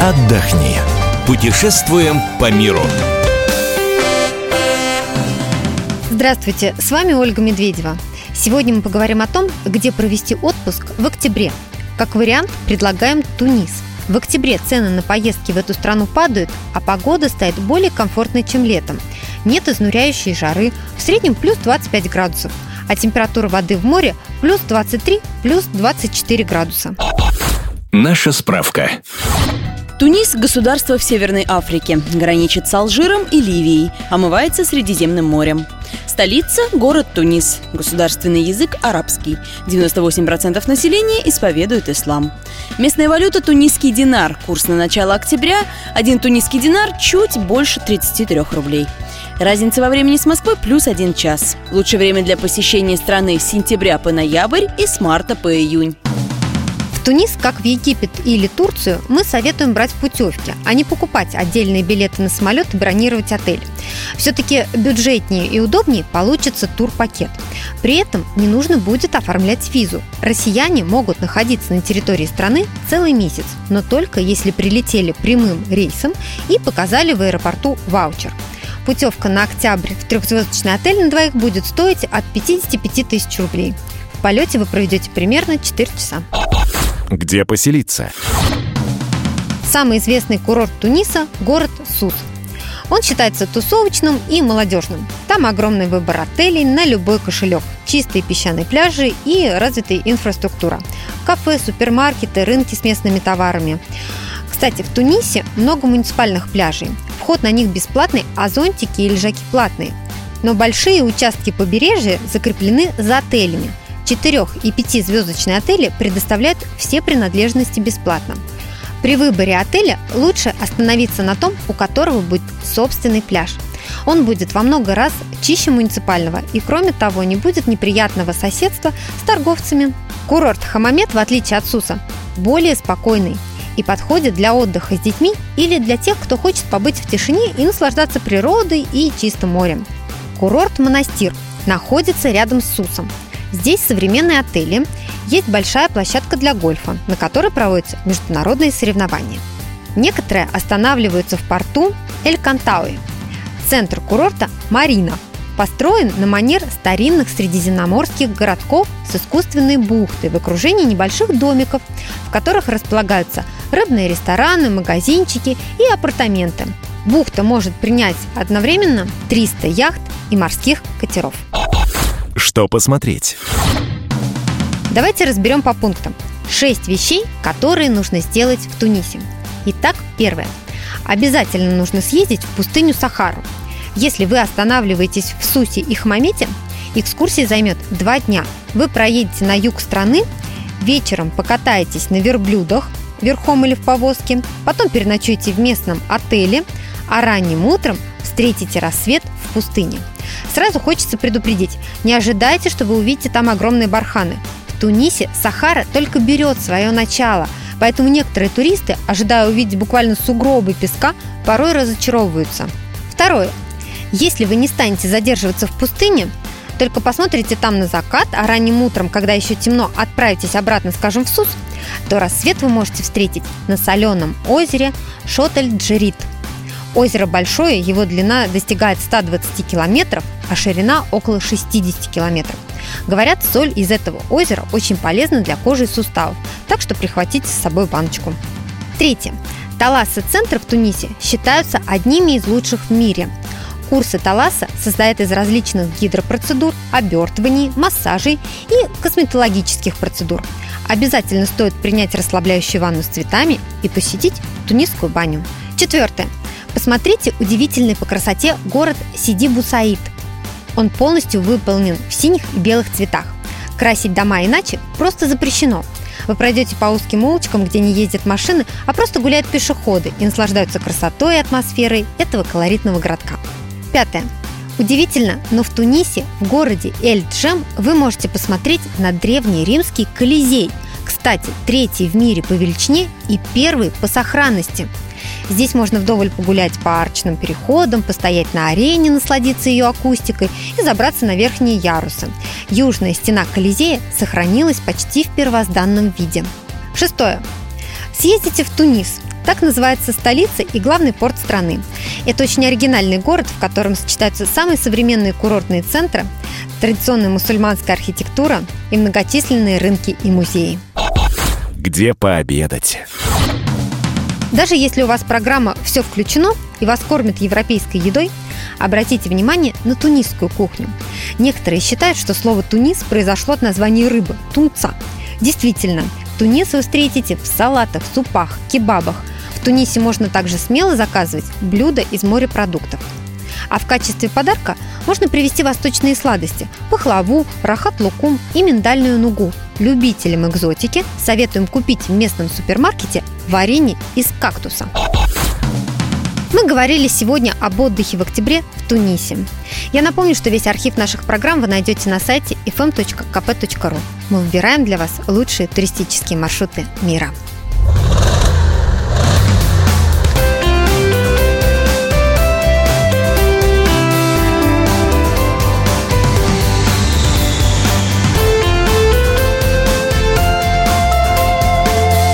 отдохни. Путешествуем по миру. Здравствуйте, с вами Ольга Медведева. Сегодня мы поговорим о том, где провести отпуск в октябре. Как вариант предлагаем Тунис. В октябре цены на поездки в эту страну падают, а погода стает более комфортной, чем летом. Нет изнуряющей жары, в среднем плюс 25 градусов, а температура воды в море плюс 23, плюс 24 градуса. Наша справка. Тунис – государство в Северной Африке, граничит с Алжиром и Ливией, омывается Средиземным морем. Столица – город Тунис. Государственный язык – арабский. 98% населения исповедует ислам. Местная валюта – тунисский динар. Курс на начало октября – один тунисский динар чуть больше 33 рублей. Разница во времени с Москвой – плюс один час. Лучшее время для посещения страны с сентября по ноябрь и с марта по июнь. Тунис, как в Египет или Турцию, мы советуем брать путевки, а не покупать отдельные билеты на самолет и бронировать отель. Все-таки бюджетнее и удобнее получится турпакет. При этом не нужно будет оформлять визу. Россияне могут находиться на территории страны целый месяц, но только если прилетели прямым рейсом и показали в аэропорту ваучер. Путевка на октябрь в трехзвездочный отель на двоих будет стоить от 55 тысяч рублей. В полете вы проведете примерно 4 часа. Где поселиться? Самый известный курорт Туниса – город Сус. Он считается тусовочным и молодежным. Там огромный выбор отелей на любой кошелек, чистые песчаные пляжи и развитая инфраструктура. Кафе, супермаркеты, рынки с местными товарами. Кстати, в Тунисе много муниципальных пляжей. Вход на них бесплатный, а зонтики и лежаки платные. Но большие участки побережья закреплены за отелями – Четырех- и пятизвездочные отели предоставляют все принадлежности бесплатно. При выборе отеля лучше остановиться на том, у которого будет собственный пляж. Он будет во много раз чище муниципального и, кроме того, не будет неприятного соседства с торговцами. Курорт Хамамет, в отличие от Суса, более спокойный и подходит для отдыха с детьми или для тех, кто хочет побыть в тишине и наслаждаться природой и чистым морем. Курорт Монастир находится рядом с Сусом. Здесь современные отели, есть большая площадка для гольфа, на которой проводятся международные соревнования. Некоторые останавливаются в порту Эль-Кантауи. Центр курорта – Марина. Построен на манер старинных средиземноморских городков с искусственной бухтой в окружении небольших домиков, в которых располагаются рыбные рестораны, магазинчики и апартаменты. Бухта может принять одновременно 300 яхт и морских катеров. Что посмотреть? Давайте разберем по пунктам. Шесть вещей, которые нужно сделать в Тунисе. Итак, первое. Обязательно нужно съездить в пустыню Сахару. Если вы останавливаетесь в Сусе и Хамамете, экскурсия займет два дня. Вы проедете на юг страны, вечером покатаетесь на верблюдах, верхом или в повозке, потом переночуете в местном отеле, а ранним утром встретите рассвет в пустыне – Сразу хочется предупредить, не ожидайте, что вы увидите там огромные барханы. В Тунисе Сахара только берет свое начало, поэтому некоторые туристы, ожидая увидеть буквально сугробы песка, порой разочаровываются. Второе. Если вы не станете задерживаться в пустыне, только посмотрите там на закат, а ранним утром, когда еще темно, отправитесь обратно, скажем, в Сус, то рассвет вы можете встретить на соленом озере Шотель-Джерит – Озеро большое, его длина достигает 120 километров, а ширина около 60 километров. Говорят, соль из этого озера очень полезна для кожи и суставов, так что прихватите с собой баночку. Третье. Таласы центра в Тунисе считаются одними из лучших в мире. Курсы Таласа состоят из различных гидропроцедур, обертываний, массажей и косметологических процедур. Обязательно стоит принять расслабляющую ванну с цветами и посетить тунисскую баню. Четвертое. Посмотрите удивительный по красоте город Сиди-Бусаид. Он полностью выполнен в синих и белых цветах. Красить дома иначе просто запрещено. Вы пройдете по узким улочкам, где не ездят машины, а просто гуляют пешеходы и наслаждаются красотой и атмосферой этого колоритного городка. Пятое. Удивительно, но в Тунисе, в городе Эль-Джем, вы можете посмотреть на древний римский Колизей. Кстати, третий в мире по величине и первый по сохранности – Здесь можно вдоволь погулять по арчным переходам, постоять на арене, насладиться ее акустикой и забраться на верхние ярусы. Южная стена Колизея сохранилась почти в первозданном виде. Шестое. Съездите в Тунис. Так называется столица и главный порт страны. Это очень оригинальный город, в котором сочетаются самые современные курортные центры, традиционная мусульманская архитектура и многочисленные рынки и музеи. Где пообедать? Даже если у вас программа «Все включено» и вас кормят европейской едой, обратите внимание на тунисскую кухню. Некоторые считают, что слово «тунис» произошло от названия рыбы – тунца. Действительно, тунис вы встретите в салатах, супах, кебабах. В Тунисе можно также смело заказывать блюда из морепродуктов. А в качестве подарка можно привезти восточные сладости – пахлаву, рахат-лукум и миндальную нугу. Любителям экзотики советуем купить в местном супермаркете варенье из кактуса. Мы говорили сегодня об отдыхе в октябре в Тунисе. Я напомню, что весь архив наших программ вы найдете на сайте fm.kp.ru. Мы выбираем для вас лучшие туристические маршруты мира.